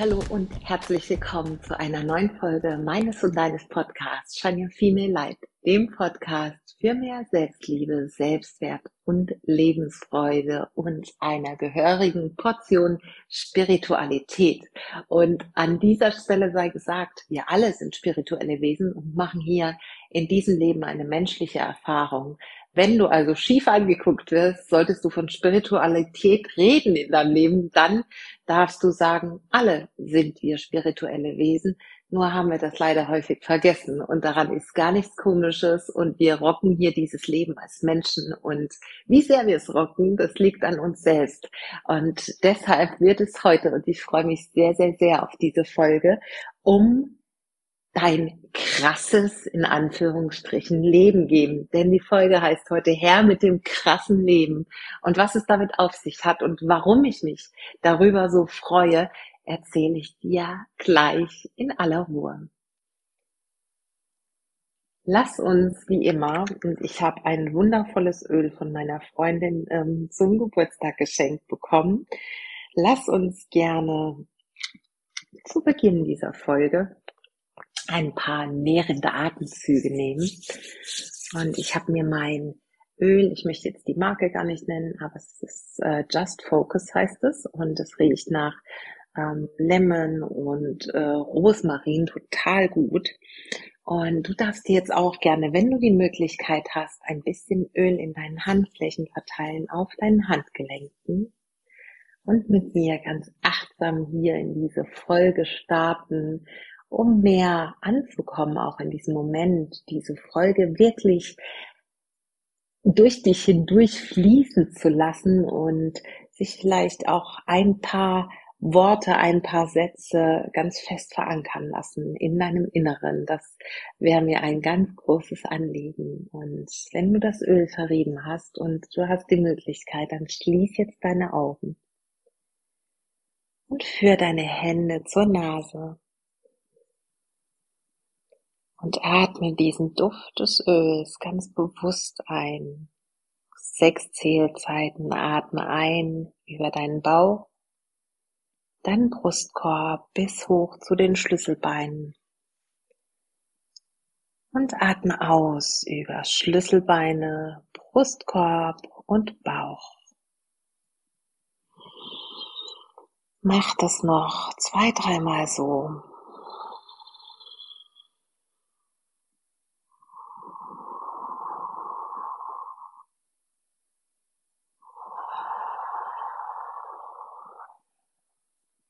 Hallo und herzlich willkommen zu einer neuen Folge meines und deines Podcasts Shania Female Light, dem Podcast für mehr Selbstliebe, Selbstwert und Lebensfreude und einer gehörigen Portion Spiritualität. Und an dieser Stelle sei gesagt, wir alle sind spirituelle Wesen und machen hier in diesem Leben eine menschliche Erfahrung. Wenn du also schief angeguckt wirst, solltest du von Spiritualität reden in deinem Leben, dann darfst du sagen, alle sind wir spirituelle Wesen, nur haben wir das leider häufig vergessen. Und daran ist gar nichts Komisches. Und wir rocken hier dieses Leben als Menschen. Und wie sehr wir es rocken, das liegt an uns selbst. Und deshalb wird es heute und ich freue mich sehr, sehr, sehr auf diese Folge, um dein krasses, in Anführungsstrichen, Leben geben. Denn die Folge heißt heute Herr mit dem krassen Leben. Und was es damit auf sich hat und warum ich mich darüber so freue, erzähle ich dir gleich in aller Ruhe. Lass uns wie immer, und ich habe ein wundervolles Öl von meiner Freundin ähm, zum Geburtstag geschenkt bekommen, lass uns gerne zu Beginn dieser Folge ein paar nährende Atemzüge nehmen. Und ich habe mir mein Öl, ich möchte jetzt die Marke gar nicht nennen, aber es ist äh, Just Focus heißt es und es riecht nach ähm, Lemon und äh, Rosmarin total gut. Und du darfst dir jetzt auch gerne, wenn du die Möglichkeit hast, ein bisschen Öl in deinen Handflächen verteilen, auf deinen Handgelenken und mit mir ganz achtsam hier in diese Folge starten um mehr anzukommen, auch in diesem Moment, diese Folge wirklich durch dich hindurch fließen zu lassen und sich vielleicht auch ein paar Worte, ein paar Sätze ganz fest verankern lassen in deinem Inneren. Das wäre mir ein ganz großes Anliegen. Und wenn du das Öl verrieben hast und du hast die Möglichkeit, dann schließ jetzt deine Augen und führ deine Hände zur Nase und atme diesen Duft des Öls ganz bewusst ein. Sechs Zählzeiten atme ein über deinen Bauch, deinen Brustkorb bis hoch zu den Schlüsselbeinen. Und atme aus über Schlüsselbeine, Brustkorb und Bauch. Mach das noch zwei, dreimal so.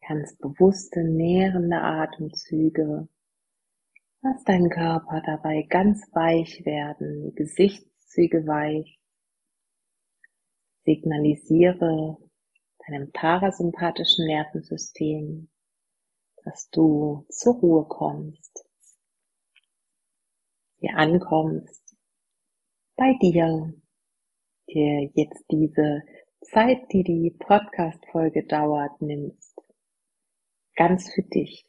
Ganz bewusste, nährende Atemzüge. Lass deinen Körper dabei ganz weich werden, die Gesichtszüge weich. Signalisiere deinem parasympathischen Nervensystem, dass du zur Ruhe kommst, hier ankommst, bei dir, dir jetzt diese Zeit, die die Podcast-Folge dauert, nimmst, ganz für dich.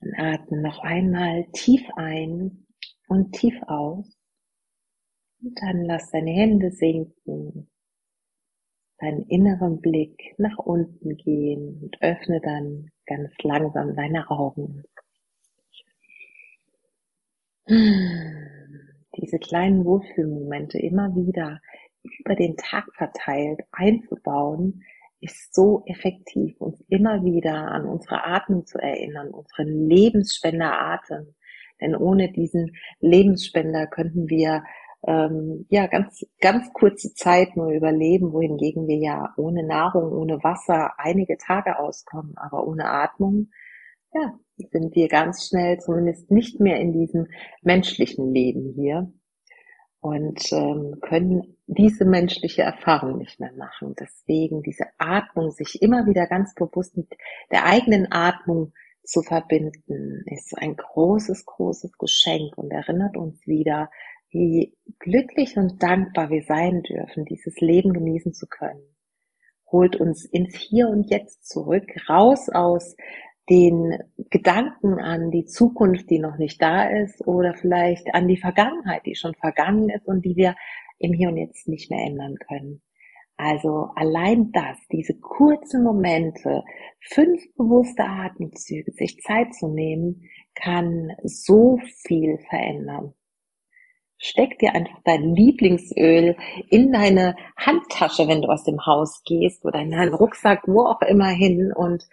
Und atme noch einmal tief ein und tief aus. Und dann lass deine Hände sinken, deinen inneren Blick nach unten gehen und öffne dann ganz langsam deine Augen. Diese kleinen Wohlfühlmomente immer wieder über den Tag verteilt einzubauen, ist so effektiv, uns immer wieder an unsere Atmung zu erinnern, unseren Lebensspender Atem. Denn ohne diesen Lebensspender könnten wir ähm, ja ganz ganz kurze Zeit nur überleben, wohingegen wir ja ohne Nahrung, ohne Wasser einige Tage auskommen, aber ohne Atmung ja sind wir ganz schnell zumindest nicht mehr in diesem menschlichen Leben hier und ähm, können diese menschliche Erfahrung nicht mehr machen. Deswegen diese Atmung, sich immer wieder ganz bewusst mit der eigenen Atmung zu verbinden, ist ein großes, großes Geschenk und erinnert uns wieder, wie glücklich und dankbar wir sein dürfen, dieses Leben genießen zu können. Holt uns ins Hier und Jetzt zurück, raus aus den Gedanken an die Zukunft, die noch nicht da ist, oder vielleicht an die Vergangenheit, die schon vergangen ist und die wir im Hier und Jetzt nicht mehr ändern können. Also allein das, diese kurzen Momente, fünf bewusste Atemzüge, sich Zeit zu nehmen, kann so viel verändern. Steck dir einfach dein Lieblingsöl in deine Handtasche, wenn du aus dem Haus gehst oder in deinen Rucksack, wo auch immer hin und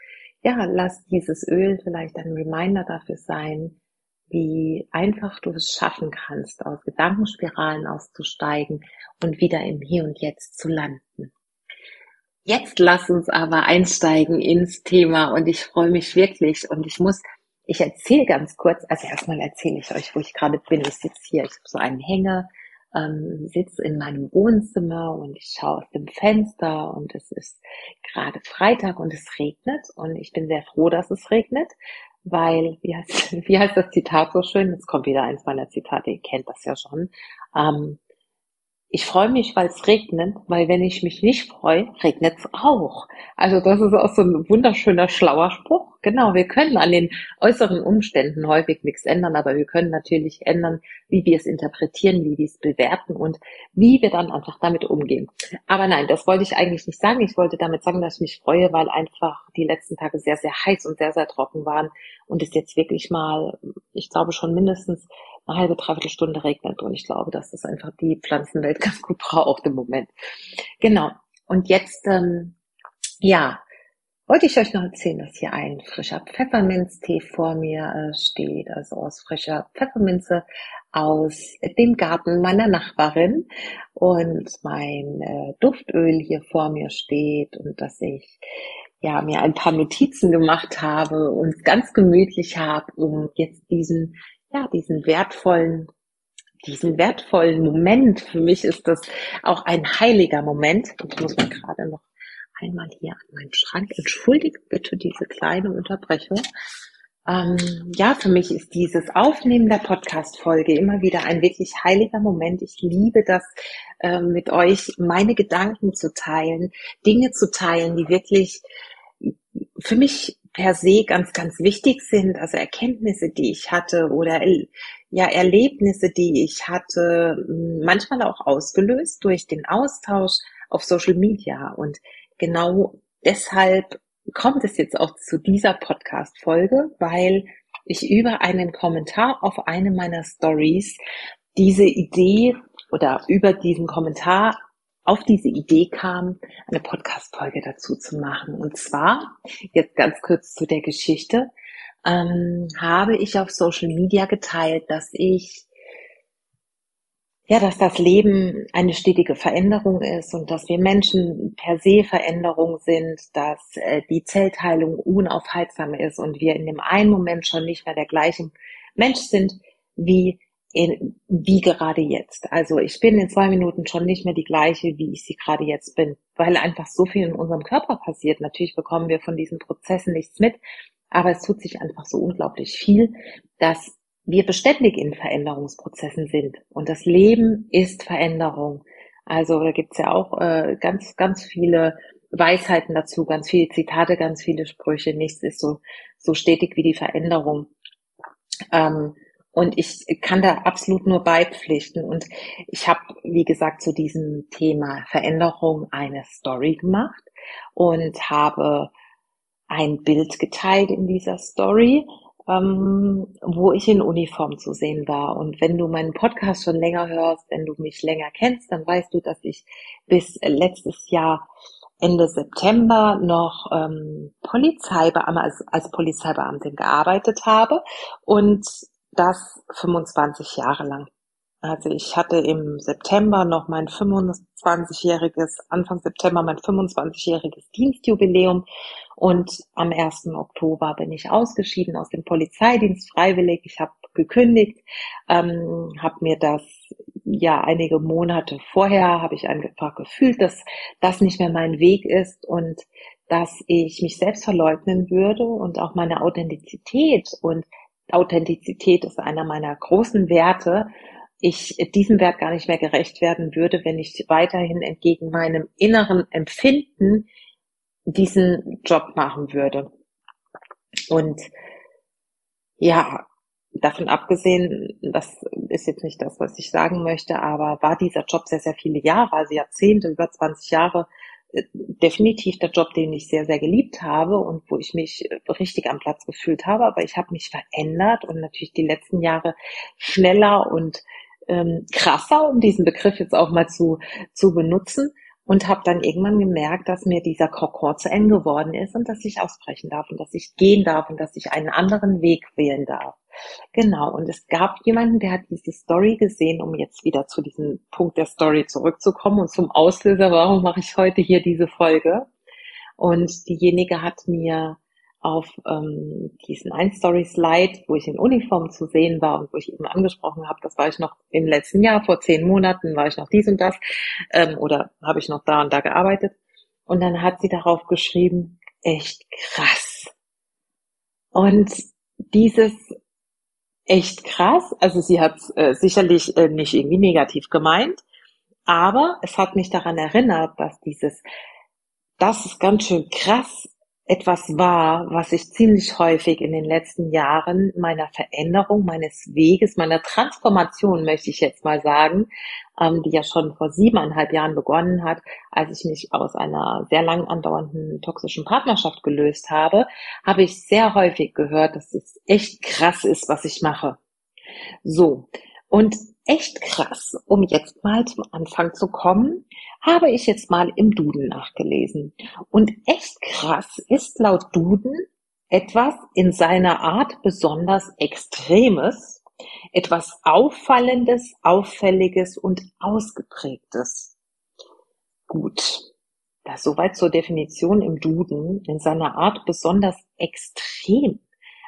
ja, lass dieses Öl vielleicht ein Reminder dafür sein, wie einfach du es schaffen kannst, aus Gedankenspiralen auszusteigen und wieder im Hier und Jetzt zu landen. Jetzt lass uns aber einsteigen ins Thema und ich freue mich wirklich und ich muss ich erzähle ganz kurz, also erstmal erzähle ich euch, wo ich gerade bin. Ich sitze hier, ich habe so einen Hänger, ähm, sitze in meinem Wohnzimmer und ich schaue aus dem Fenster und es ist gerade Freitag und es regnet und ich bin sehr froh, dass es regnet, weil, wie heißt, wie heißt das Zitat so schön? Jetzt kommt wieder eins meiner Zitate, ihr kennt das ja schon. Ähm, ich freue mich, weil es regnet, weil wenn ich mich nicht freue, regnet es auch. Also das ist auch so ein wunderschöner, schlauer Spruch. Genau, wir können an den äußeren Umständen häufig nichts ändern, aber wir können natürlich ändern, wie wir es interpretieren, wie wir es bewerten und wie wir dann einfach damit umgehen. Aber nein, das wollte ich eigentlich nicht sagen. Ich wollte damit sagen, dass ich mich freue, weil einfach die letzten Tage sehr, sehr heiß und sehr, sehr trocken waren und es jetzt wirklich mal, ich glaube schon mindestens eine halbe, dreiviertel Stunde regnet und ich glaube, dass das einfach die Pflanzenwelt ganz gut braucht im Moment. Genau. Und jetzt, ähm, ja, wollte ich euch noch erzählen, dass hier ein frischer Pfefferminztee vor mir äh, steht, also aus frischer Pfefferminze aus dem Garten meiner Nachbarin und mein äh, Duftöl hier vor mir steht und dass ich ja mir ein paar Notizen gemacht habe und ganz gemütlich habe, um jetzt diesen ja diesen wertvollen diesen wertvollen Moment. Für mich ist das auch ein heiliger Moment. Ich muss mal gerade noch einmal hier an meinen Schrank. Entschuldigt bitte diese kleine Unterbrechung. Ähm, ja, für mich ist dieses Aufnehmen der Podcast-Folge immer wieder ein wirklich heiliger Moment. Ich liebe das, äh, mit euch meine Gedanken zu teilen, Dinge zu teilen, die wirklich für mich per se ganz, ganz wichtig sind. Also Erkenntnisse, die ich hatte oder ja, Erlebnisse, die ich hatte, manchmal auch ausgelöst durch den Austausch auf Social Media. Und genau deshalb kommt es jetzt auch zu dieser Podcast-Folge, weil ich über einen Kommentar auf eine meiner Stories diese Idee oder über diesen Kommentar auf diese Idee kam, eine Podcast-Folge dazu zu machen. Und zwar, jetzt ganz kurz zu der Geschichte, ähm, habe ich auf Social Media geteilt, dass ich ja, dass das Leben eine stetige Veränderung ist und dass wir Menschen per se Veränderung sind, dass äh, die Zellteilung unaufhaltsam ist und wir in dem einen Moment schon nicht mehr der gleiche Mensch sind wie in, wie gerade jetzt. Also ich bin in zwei Minuten schon nicht mehr die gleiche, wie ich sie gerade jetzt bin, weil einfach so viel in unserem Körper passiert. Natürlich bekommen wir von diesen Prozessen nichts mit, aber es tut sich einfach so unglaublich viel, dass wir beständig in Veränderungsprozessen sind. Und das Leben ist Veränderung. Also da gibt's ja auch äh, ganz, ganz viele Weisheiten dazu, ganz viele Zitate, ganz viele Sprüche. Nichts ist so, so stetig wie die Veränderung. Ähm, und ich kann da absolut nur beipflichten. Und ich habe, wie gesagt, zu diesem Thema Veränderung eine Story gemacht und habe ein Bild geteilt in dieser Story ähm, wo ich in Uniform zu sehen war. Und wenn du meinen Podcast schon länger hörst, wenn du mich länger kennst, dann weißt du, dass ich bis letztes Jahr Ende September noch ähm, Polizeibeamte, als, als Polizeibeamtin gearbeitet habe und das 25 Jahre lang. Also ich hatte im September noch mein 25-jähriges, Anfang September mein 25-jähriges Dienstjubiläum und am 1. Oktober bin ich ausgeschieden aus dem Polizeidienst freiwillig. Ich habe gekündigt, ähm, habe mir das ja einige Monate vorher habe ich einfach gefühlt, dass das nicht mehr mein Weg ist und dass ich mich selbst verleugnen würde und auch meine Authentizität und Authentizität ist einer meiner großen Werte ich diesem Wert gar nicht mehr gerecht werden würde, wenn ich weiterhin entgegen meinem inneren Empfinden diesen Job machen würde. Und ja, davon abgesehen, das ist jetzt nicht das, was ich sagen möchte, aber war dieser Job sehr, sehr viele Jahre, also Jahrzehnte, über 20 Jahre definitiv der Job, den ich sehr, sehr geliebt habe und wo ich mich richtig am Platz gefühlt habe. Aber ich habe mich verändert und natürlich die letzten Jahre schneller und ähm, krasser, um diesen Begriff jetzt auch mal zu, zu benutzen. Und habe dann irgendwann gemerkt, dass mir dieser Kokon zu eng geworden ist und dass ich ausbrechen darf und dass ich gehen darf und dass ich einen anderen Weg wählen darf. Genau, und es gab jemanden, der hat diese Story gesehen, um jetzt wieder zu diesem Punkt der Story zurückzukommen und zum Auslöser, warum mache ich heute hier diese Folge? Und diejenige hat mir auf ähm, diesen Ein-Story-Slide, wo ich in Uniform zu sehen war und wo ich eben angesprochen habe, das war ich noch im letzten Jahr, vor zehn Monaten war ich noch dies und das ähm, oder habe ich noch da und da gearbeitet. Und dann hat sie darauf geschrieben, echt krass. Und dieses echt krass. Also sie hat äh, sicherlich äh, nicht irgendwie negativ gemeint, aber es hat mich daran erinnert, dass dieses, das ist ganz schön krass, etwas war, was ich ziemlich häufig in den letzten Jahren meiner Veränderung, meines Weges, meiner Transformation, möchte ich jetzt mal sagen, ähm, die ja schon vor siebeneinhalb Jahren begonnen hat, als ich mich aus einer sehr lang andauernden toxischen Partnerschaft gelöst habe, habe ich sehr häufig gehört, dass es echt krass ist, was ich mache. So. Und echt krass, um jetzt mal zum Anfang zu kommen, habe ich jetzt mal im Duden nachgelesen. Und echt krass ist laut Duden etwas in seiner Art besonders Extremes, etwas Auffallendes, Auffälliges und Ausgeprägtes. Gut. Das soweit zur Definition im Duden in seiner Art besonders extrem.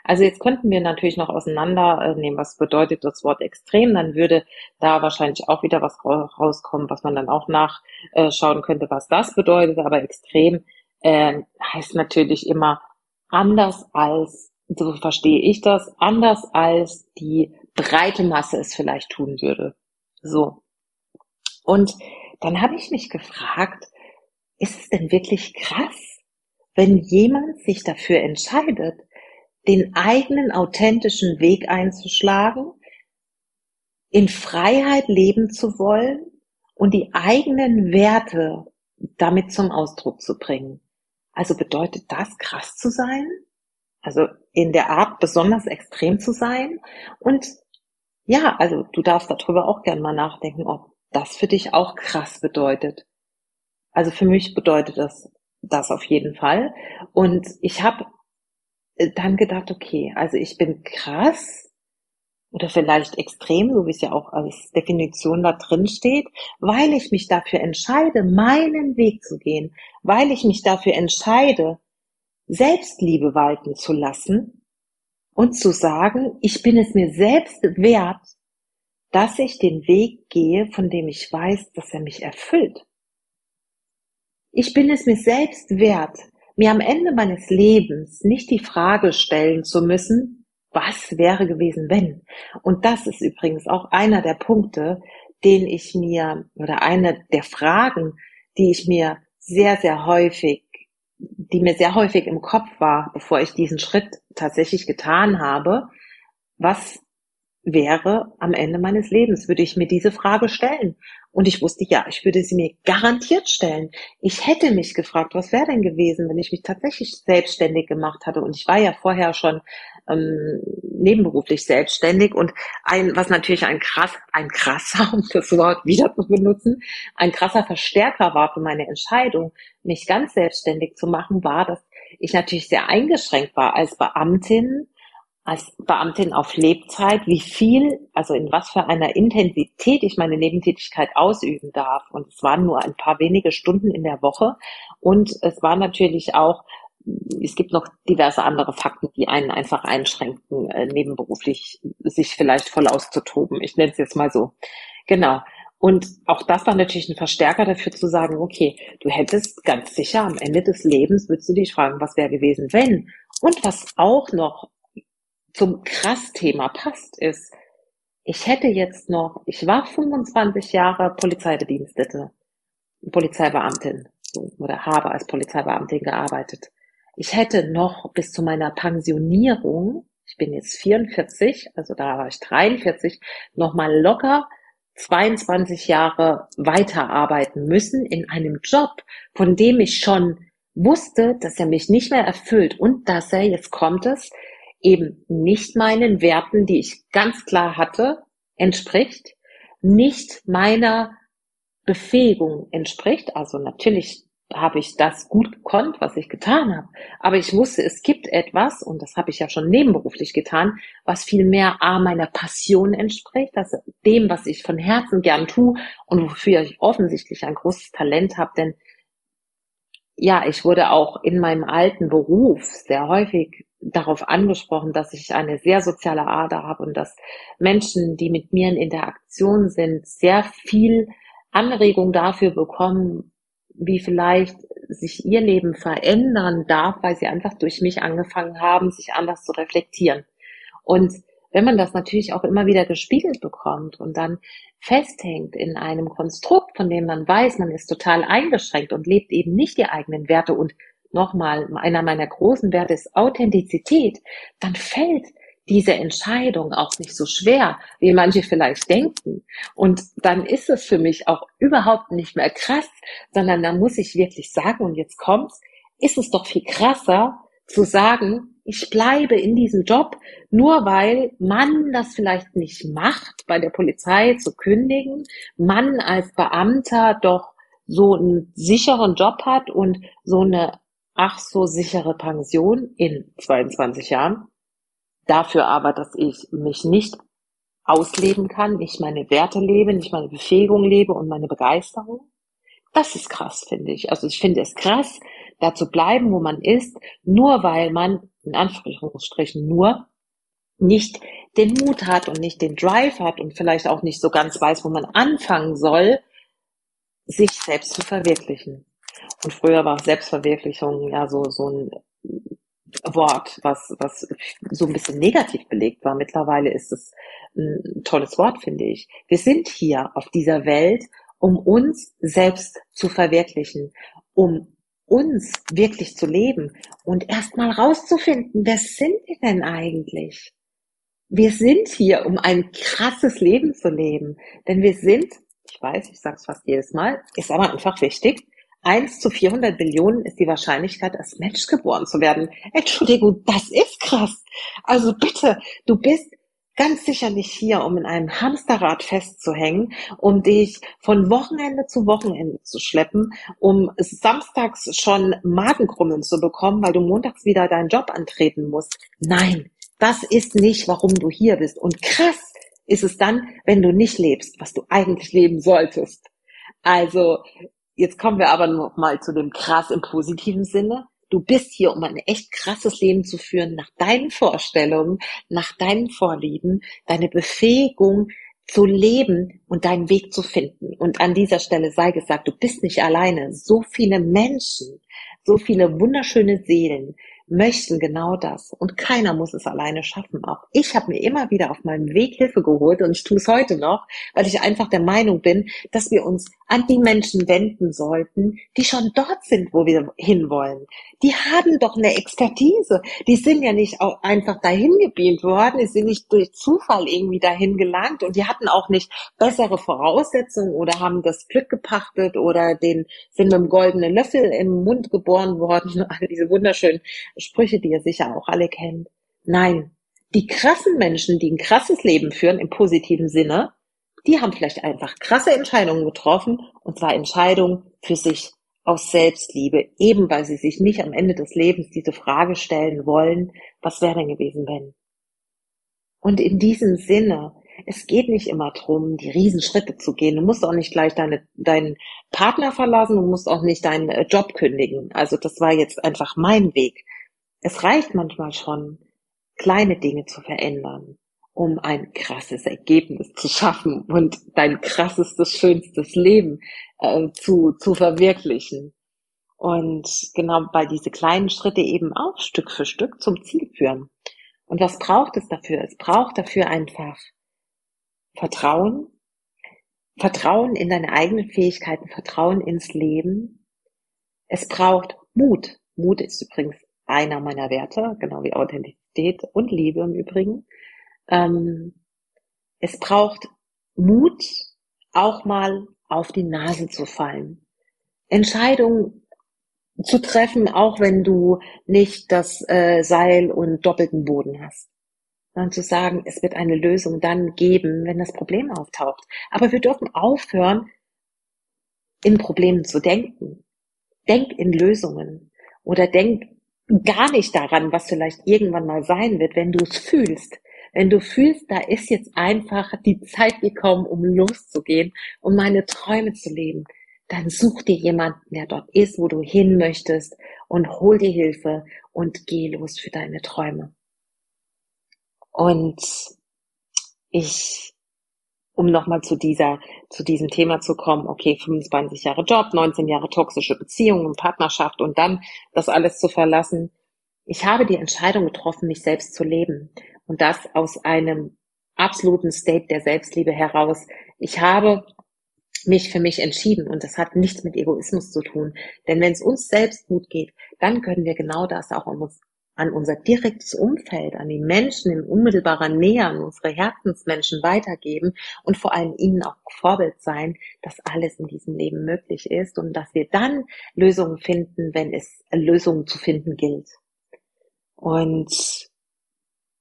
Also jetzt könnten wir natürlich noch auseinandernehmen, was bedeutet das Wort extrem. Dann würde da wahrscheinlich auch wieder was rauskommen, was man dann auch nachschauen könnte, was das bedeutet. Aber extrem äh, heißt natürlich immer anders als, so verstehe ich das, anders als die breite Masse es vielleicht tun würde. So. Und dann habe ich mich gefragt, ist es denn wirklich krass, wenn jemand sich dafür entscheidet, den eigenen authentischen Weg einzuschlagen, in Freiheit leben zu wollen und die eigenen Werte damit zum Ausdruck zu bringen. Also bedeutet das krass zu sein? Also in der Art besonders extrem zu sein? Und ja, also du darfst darüber auch gern mal nachdenken, ob das für dich auch krass bedeutet. Also für mich bedeutet das das auf jeden Fall. Und ich habe dann gedacht, okay, also ich bin krass oder vielleicht extrem, so wie es ja auch als Definition da drin steht, weil ich mich dafür entscheide, meinen Weg zu gehen, weil ich mich dafür entscheide, Selbstliebe walten zu lassen und zu sagen, ich bin es mir selbst wert, dass ich den Weg gehe, von dem ich weiß, dass er mich erfüllt. Ich bin es mir selbst wert, mir am Ende meines Lebens nicht die Frage stellen zu müssen, was wäre gewesen, wenn? Und das ist übrigens auch einer der Punkte, den ich mir, oder eine der Fragen, die ich mir sehr, sehr häufig, die mir sehr häufig im Kopf war, bevor ich diesen Schritt tatsächlich getan habe. Was wäre am Ende meines Lebens, würde ich mir diese Frage stellen. Und ich wusste, ja, ich würde sie mir garantiert stellen. Ich hätte mich gefragt, was wäre denn gewesen, wenn ich mich tatsächlich selbstständig gemacht hatte. Und ich war ja vorher schon ähm, nebenberuflich selbstständig. Und ein, was natürlich ein krass, ein krasser, um das Wort wieder zu benutzen, ein krasser Verstärker war für meine Entscheidung, mich ganz selbstständig zu machen, war, dass ich natürlich sehr eingeschränkt war als Beamtin als Beamtin auf Lebzeit, wie viel, also in was für einer Intensität ich meine Nebentätigkeit ausüben darf. Und es waren nur ein paar wenige Stunden in der Woche. Und es war natürlich auch, es gibt noch diverse andere Fakten, die einen einfach einschränken, äh, nebenberuflich sich vielleicht voll auszutoben. Ich nenne es jetzt mal so. Genau. Und auch das war natürlich ein Verstärker dafür zu sagen, okay, du hättest ganz sicher am Ende des Lebens, würdest du dich fragen, was wäre gewesen, wenn? Und was auch noch zum Krass-Thema passt, ist, ich hätte jetzt noch, ich war 25 Jahre Polizeibedienstete, Polizeibeamtin oder habe als Polizeibeamtin gearbeitet. Ich hätte noch bis zu meiner Pensionierung, ich bin jetzt 44, also da war ich 43, noch mal locker 22 Jahre weiterarbeiten müssen in einem Job, von dem ich schon wusste, dass er mich nicht mehr erfüllt und dass er, jetzt kommt es, eben nicht meinen Werten, die ich ganz klar hatte, entspricht, nicht meiner Befähigung entspricht. Also natürlich habe ich das gut gekonnt, was ich getan habe. Aber ich wusste, es gibt etwas, und das habe ich ja schon nebenberuflich getan, was viel mehr A, meiner Passion entspricht, also dem, was ich von Herzen gern tue und wofür ich offensichtlich ein großes Talent habe, denn ja, ich wurde auch in meinem alten Beruf sehr häufig darauf angesprochen, dass ich eine sehr soziale Ader habe und dass Menschen, die mit mir in Interaktion sind, sehr viel Anregung dafür bekommen, wie vielleicht sich ihr Leben verändern darf, weil sie einfach durch mich angefangen haben, sich anders zu reflektieren. Und wenn man das natürlich auch immer wieder gespiegelt bekommt und dann festhängt in einem Konstrukt, von dem man weiß, man ist total eingeschränkt und lebt eben nicht die eigenen Werte und nochmal, einer meiner großen Werte ist Authentizität, dann fällt diese Entscheidung auch nicht so schwer, wie manche vielleicht denken. Und dann ist es für mich auch überhaupt nicht mehr krass, sondern dann muss ich wirklich sagen, und jetzt kommt's, ist es doch viel krasser zu sagen, ich bleibe in diesem Job, nur weil man das vielleicht nicht macht, bei der Polizei zu kündigen, man als Beamter doch so einen sicheren Job hat und so eine ach so sichere Pension in 22 Jahren Dafür aber, dass ich mich nicht ausleben kann, nicht meine Werte lebe, nicht meine Befähigung lebe und meine Begeisterung. Das ist krass, finde ich. Also ich finde es krass, da zu bleiben, wo man ist, nur weil man, in Anführungsstrichen nur, nicht den Mut hat und nicht den Drive hat und vielleicht auch nicht so ganz weiß, wo man anfangen soll, sich selbst zu verwirklichen. Und früher war Selbstverwirklichung ja so, so ein Wort, was, was so ein bisschen negativ belegt war. Mittlerweile ist es ein tolles Wort, finde ich. Wir sind hier auf dieser Welt, um uns selbst zu verwirklichen, um uns wirklich zu leben und erstmal rauszufinden, wer sind wir denn eigentlich? Wir sind hier, um ein krasses Leben zu leben. Denn wir sind, ich weiß, ich sage es fast jedes Mal, ist aber einfach wichtig, 1 zu 400 Billionen ist die Wahrscheinlichkeit, als Mensch geboren zu werden. Entschuldigung, das ist krass. Also bitte, du bist ganz sicher nicht hier, um in einem Hamsterrad festzuhängen, um dich von Wochenende zu Wochenende zu schleppen, um samstags schon Magenkrummeln zu bekommen, weil du montags wieder deinen Job antreten musst. Nein, das ist nicht, warum du hier bist. Und krass ist es dann, wenn du nicht lebst, was du eigentlich leben solltest. Also Jetzt kommen wir aber noch mal zu dem krass im positiven Sinne. Du bist hier, um ein echt krasses Leben zu führen, nach deinen Vorstellungen, nach deinen Vorlieben, deine Befähigung zu leben und deinen Weg zu finden. Und an dieser Stelle sei gesagt, du bist nicht alleine. So viele Menschen, so viele wunderschöne Seelen, möchten genau das. Und keiner muss es alleine schaffen. Auch ich habe mir immer wieder auf meinem Weg Hilfe geholt und ich tue es heute noch, weil ich einfach der Meinung bin, dass wir uns an die Menschen wenden sollten, die schon dort sind, wo wir hinwollen. Die haben doch eine Expertise. Die sind ja nicht auch einfach dahin gebeamt worden, die sind nicht durch Zufall irgendwie dahin gelangt und die hatten auch nicht bessere Voraussetzungen oder haben das Glück gepachtet oder den sind mit einem goldenen Löffel im Mund geboren worden. All diese wunderschönen Sprüche, die ihr sicher auch alle kennt. Nein, die krassen Menschen, die ein krasses Leben führen im positiven Sinne, die haben vielleicht einfach krasse Entscheidungen getroffen, und zwar Entscheidungen für sich aus Selbstliebe, eben weil sie sich nicht am Ende des Lebens diese Frage stellen wollen, was wäre denn gewesen, wenn? Und in diesem Sinne, es geht nicht immer drum, die Riesenschritte zu gehen. Du musst auch nicht gleich deine, deinen Partner verlassen, du musst auch nicht deinen äh, Job kündigen. Also das war jetzt einfach mein Weg. Es reicht manchmal schon, kleine Dinge zu verändern, um ein krasses Ergebnis zu schaffen und dein krassestes, schönstes Leben äh, zu, zu verwirklichen. Und genau, weil diese kleinen Schritte eben auch Stück für Stück zum Ziel führen. Und was braucht es dafür? Es braucht dafür einfach Vertrauen, Vertrauen in deine eigenen Fähigkeiten, Vertrauen ins Leben. Es braucht Mut. Mut ist übrigens einer meiner Werte, genau wie Authentizität und Liebe im Übrigen. Ähm, es braucht Mut, auch mal auf die Nase zu fallen. Entscheidungen zu treffen, auch wenn du nicht das äh, Seil und doppelten Boden hast. Sondern zu sagen, es wird eine Lösung dann geben, wenn das Problem auftaucht. Aber wir dürfen aufhören, in Problemen zu denken. Denk in Lösungen. Oder denk gar nicht daran, was vielleicht irgendwann mal sein wird, wenn du es fühlst. Wenn du fühlst, da ist jetzt einfach die Zeit gekommen, um loszugehen, um meine Träume zu leben, dann such dir jemanden, der dort ist, wo du hin möchtest und hol dir Hilfe und geh los für deine Träume. Und ich, um nochmal zu dieser, zu diesem Thema zu kommen, okay, 25 Jahre Job, 19 Jahre toxische Beziehungen, Partnerschaft und dann das alles zu verlassen. Ich habe die Entscheidung getroffen, mich selbst zu leben. Und das aus einem absoluten State der Selbstliebe heraus. Ich habe mich für mich entschieden und das hat nichts mit Egoismus zu tun. Denn wenn es uns selbst gut geht, dann können wir genau das auch an, uns, an unser direktes Umfeld, an die Menschen in unmittelbarer Nähe, an unsere Herzensmenschen weitergeben und vor allem ihnen auch Vorbild sein, dass alles in diesem Leben möglich ist und dass wir dann Lösungen finden, wenn es Lösungen zu finden gilt. Und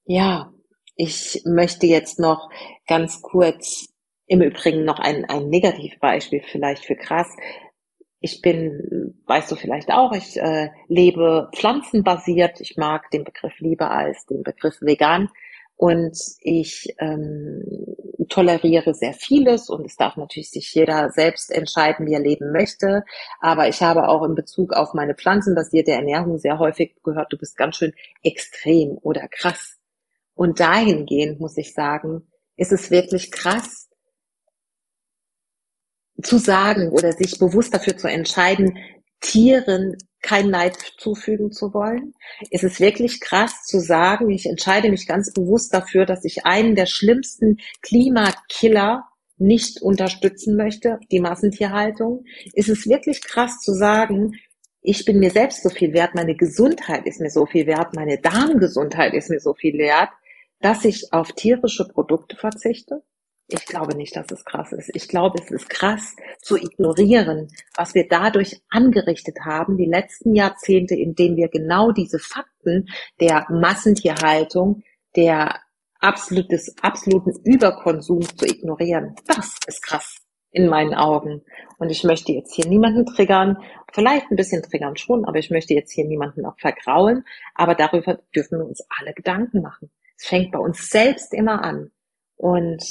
ja, ich möchte jetzt noch ganz kurz im Übrigen noch ein, ein Negativbeispiel vielleicht für krass. Ich bin, weißt du vielleicht auch, ich äh, lebe pflanzenbasiert. Ich mag den Begriff lieber als den Begriff vegan. Und ich ähm, toleriere sehr vieles und es darf natürlich sich jeder selbst entscheiden, wie er leben möchte. Aber ich habe auch in Bezug auf meine pflanzenbasierte Ernährung sehr häufig gehört, du bist ganz schön extrem oder krass. Und dahingehend muss ich sagen, ist es wirklich krass, zu sagen oder sich bewusst dafür zu entscheiden, Tieren kein Leid zufügen zu wollen? Ist es wirklich krass zu sagen, ich entscheide mich ganz bewusst dafür, dass ich einen der schlimmsten Klimakiller nicht unterstützen möchte, die Massentierhaltung? Ist es wirklich krass zu sagen, ich bin mir selbst so viel wert, meine Gesundheit ist mir so viel wert, meine Darmgesundheit ist mir so viel wert, dass ich auf tierische Produkte verzichte? Ich glaube nicht, dass es krass ist. Ich glaube, es ist krass zu ignorieren, was wir dadurch angerichtet haben, die letzten Jahrzehnte, in denen wir genau diese Fakten der Massentierhaltung, der absolutes, absoluten Überkonsums zu ignorieren. Das ist krass in meinen Augen. Und ich möchte jetzt hier niemanden triggern, vielleicht ein bisschen triggern schon, aber ich möchte jetzt hier niemanden auch vergraulen. Aber darüber dürfen wir uns alle Gedanken machen. Es fängt bei uns selbst immer an. Und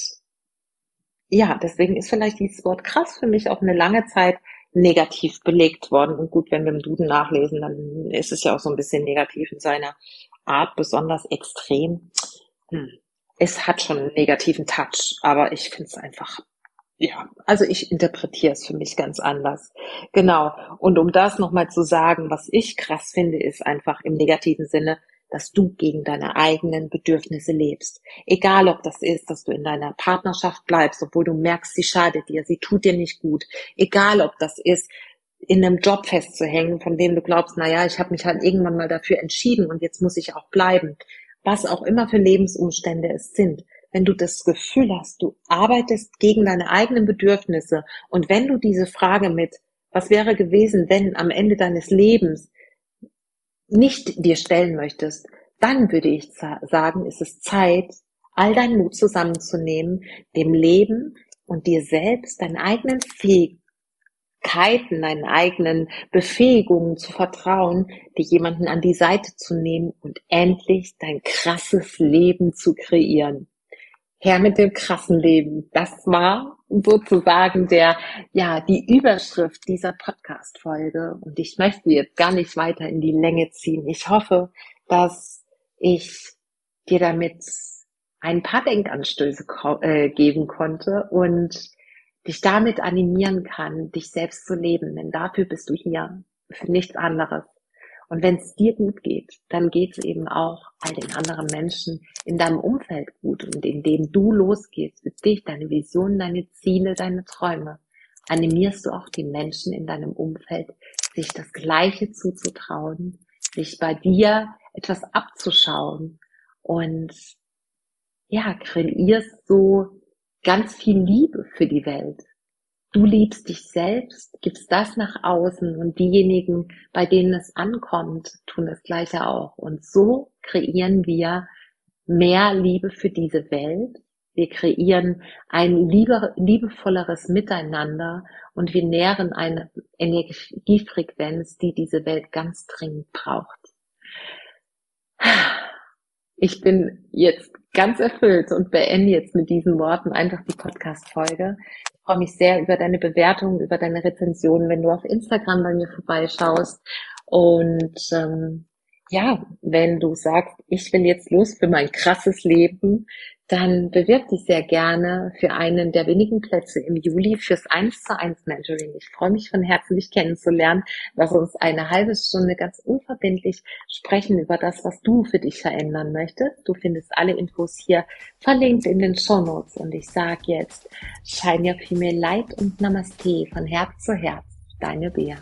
ja, deswegen ist vielleicht dieses Wort krass für mich auch eine lange Zeit negativ belegt worden. Und gut, wenn wir im Duden nachlesen, dann ist es ja auch so ein bisschen negativ in seiner Art, besonders extrem. Hm. Es hat schon einen negativen Touch, aber ich finde es einfach, ja, also ich interpretiere es für mich ganz anders. Genau. Und um das nochmal zu sagen, was ich krass finde, ist einfach im negativen Sinne, dass du gegen deine eigenen Bedürfnisse lebst. Egal ob das ist, dass du in deiner Partnerschaft bleibst, obwohl du merkst, sie schadet dir, sie tut dir nicht gut. Egal ob das ist, in einem Job festzuhängen, von dem du glaubst, na ja, ich habe mich halt irgendwann mal dafür entschieden und jetzt muss ich auch bleiben. Was auch immer für Lebensumstände es sind. Wenn du das Gefühl hast, du arbeitest gegen deine eigenen Bedürfnisse und wenn du diese Frage mit, was wäre gewesen, wenn am Ende deines Lebens nicht dir stellen möchtest, dann würde ich sagen, ist es Zeit, all deinen Mut zusammenzunehmen, dem Leben und dir selbst, deinen eigenen Fähigkeiten, deinen eigenen Befähigungen zu vertrauen, dir jemanden an die Seite zu nehmen und endlich dein krasses Leben zu kreieren. Herr mit dem krassen Leben. Das war sozusagen der, ja, die Überschrift dieser Podcast-Folge. Und ich möchte jetzt gar nicht weiter in die Länge ziehen. Ich hoffe, dass ich dir damit ein paar Denkanstöße äh, geben konnte und dich damit animieren kann, dich selbst zu leben. Denn dafür bist du hier, für nichts anderes. Und wenn es dir gut geht, dann geht es eben auch all den anderen Menschen in deinem Umfeld gut. Und indem du losgehst für dich, deine Vision, deine Ziele, deine Träume, animierst du auch die Menschen in deinem Umfeld, sich das Gleiche zuzutrauen, sich bei dir etwas abzuschauen und ja, kreierst so ganz viel Liebe für die Welt. Du liebst dich selbst, gibst das nach außen und diejenigen, bei denen es ankommt, tun das Gleiche auch. Und so kreieren wir mehr Liebe für diese Welt. Wir kreieren ein liebe, liebevolleres Miteinander und wir nähren eine Energiefrequenz, die diese Welt ganz dringend braucht. Ich bin jetzt ganz erfüllt und beende jetzt mit diesen Worten einfach die Podcast-Folge. Ich freue mich sehr über deine Bewertung, über deine Rezension, wenn du auf Instagram bei mir vorbeischaust. Und ähm, ja, wenn du sagst, ich will jetzt los für mein krasses Leben, dann bewirb dich sehr gerne für einen der wenigen Plätze im Juli fürs 1 zu 1 Mentoring. Ich freue mich von Herzen, dich kennenzulernen. Lass uns eine halbe Stunde ganz unverbindlich sprechen über das, was du für dich verändern möchtest. Du findest alle Infos hier verlinkt in den Show Notes. Und ich sage jetzt, Shine Your Female Light und Namaste von Herz zu Herz. Deine Bea.